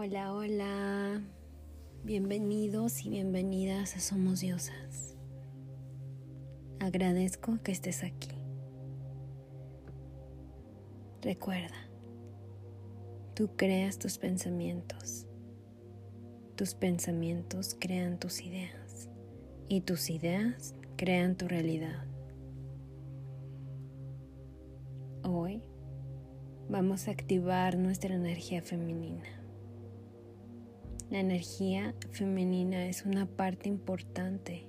Hola, hola. Bienvenidos y bienvenidas a Somos Diosas. Agradezco que estés aquí. Recuerda, tú creas tus pensamientos. Tus pensamientos crean tus ideas y tus ideas crean tu realidad. Hoy vamos a activar nuestra energía femenina. La energía femenina es una parte importante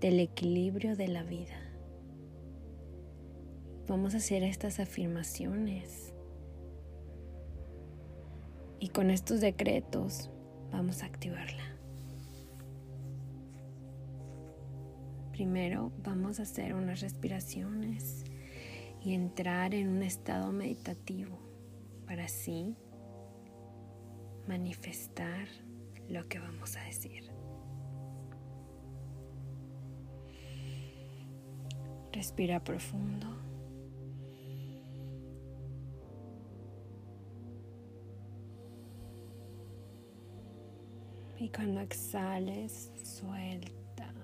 del equilibrio de la vida. Vamos a hacer estas afirmaciones y con estos decretos vamos a activarla. Primero vamos a hacer unas respiraciones y entrar en un estado meditativo para así manifestar lo que vamos a decir. Respira profundo. Y cuando exhales, suelta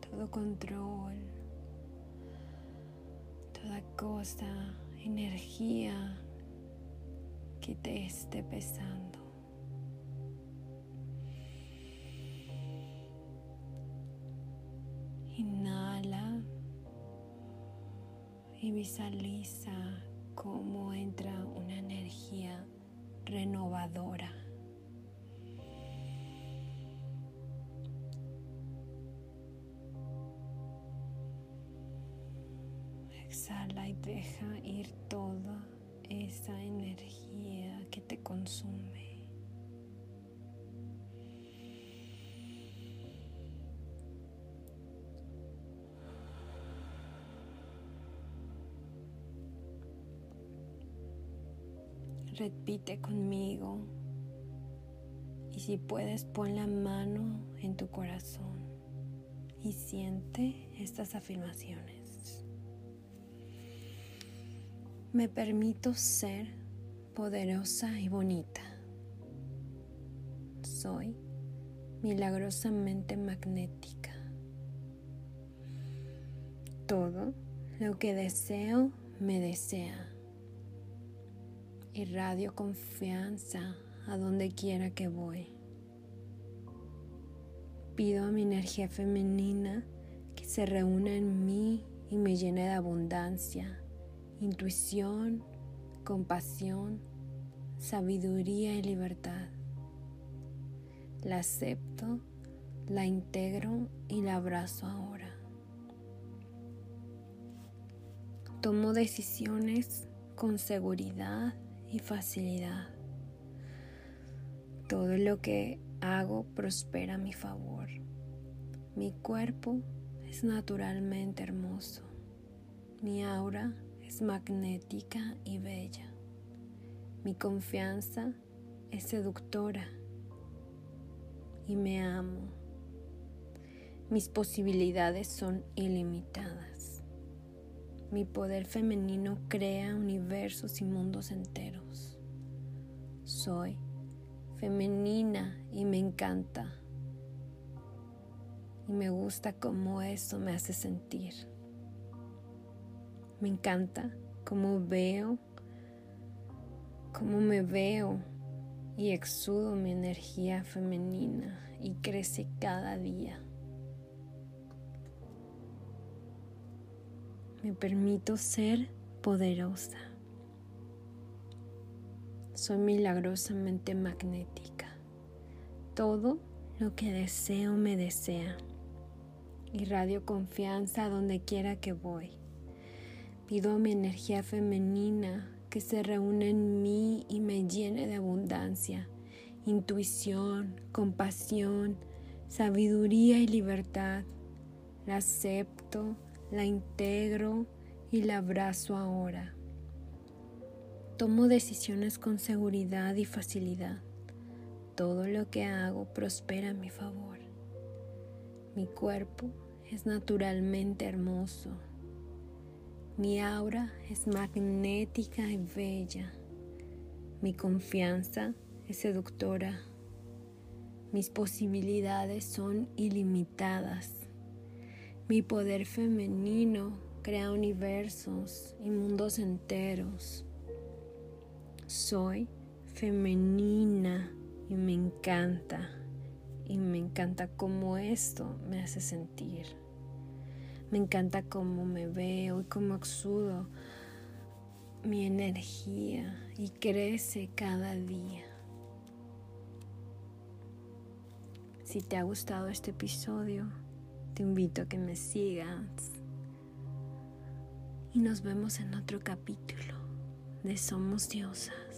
todo control, toda cosa, energía te esté pesando. Inhala y visualiza cómo entra una energía renovadora. Exhala y deja ir toda esa energía te consume. Repite conmigo y si puedes pon la mano en tu corazón y siente estas afirmaciones. Me permito ser poderosa y bonita. Soy milagrosamente magnética. Todo lo que deseo me desea irradio confianza a donde quiera que voy. Pido a mi energía femenina que se reúna en mí y me llene de abundancia, intuición, compasión, sabiduría y libertad. La acepto, la integro y la abrazo ahora. Tomo decisiones con seguridad y facilidad. Todo lo que hago prospera a mi favor. Mi cuerpo es naturalmente hermoso. Mi aura es magnética y bella. Mi confianza es seductora y me amo. Mis posibilidades son ilimitadas. Mi poder femenino crea universos y mundos enteros. Soy femenina y me encanta. Y me gusta cómo eso me hace sentir. Me encanta cómo veo, cómo me veo y exudo mi energía femenina y crece cada día. Me permito ser poderosa. Soy milagrosamente magnética. Todo lo que deseo me desea. Irradio confianza donde quiera que voy. Pido a mi energía femenina que se reúne en mí y me llene de abundancia, intuición, compasión, sabiduría y libertad. La acepto la integro y la abrazo ahora. Tomo decisiones con seguridad y facilidad. Todo lo que hago prospera a mi favor. Mi cuerpo es naturalmente hermoso. Mi aura es magnética y bella. Mi confianza es seductora. Mis posibilidades son ilimitadas. Mi poder femenino crea universos y mundos enteros. Soy femenina y me encanta. Y me encanta cómo esto me hace sentir. Me encanta cómo me veo y cómo exudo mi energía y crece cada día. Si te ha gustado este episodio, te invito a que me sigas y nos vemos en otro capítulo de Somos Diosas.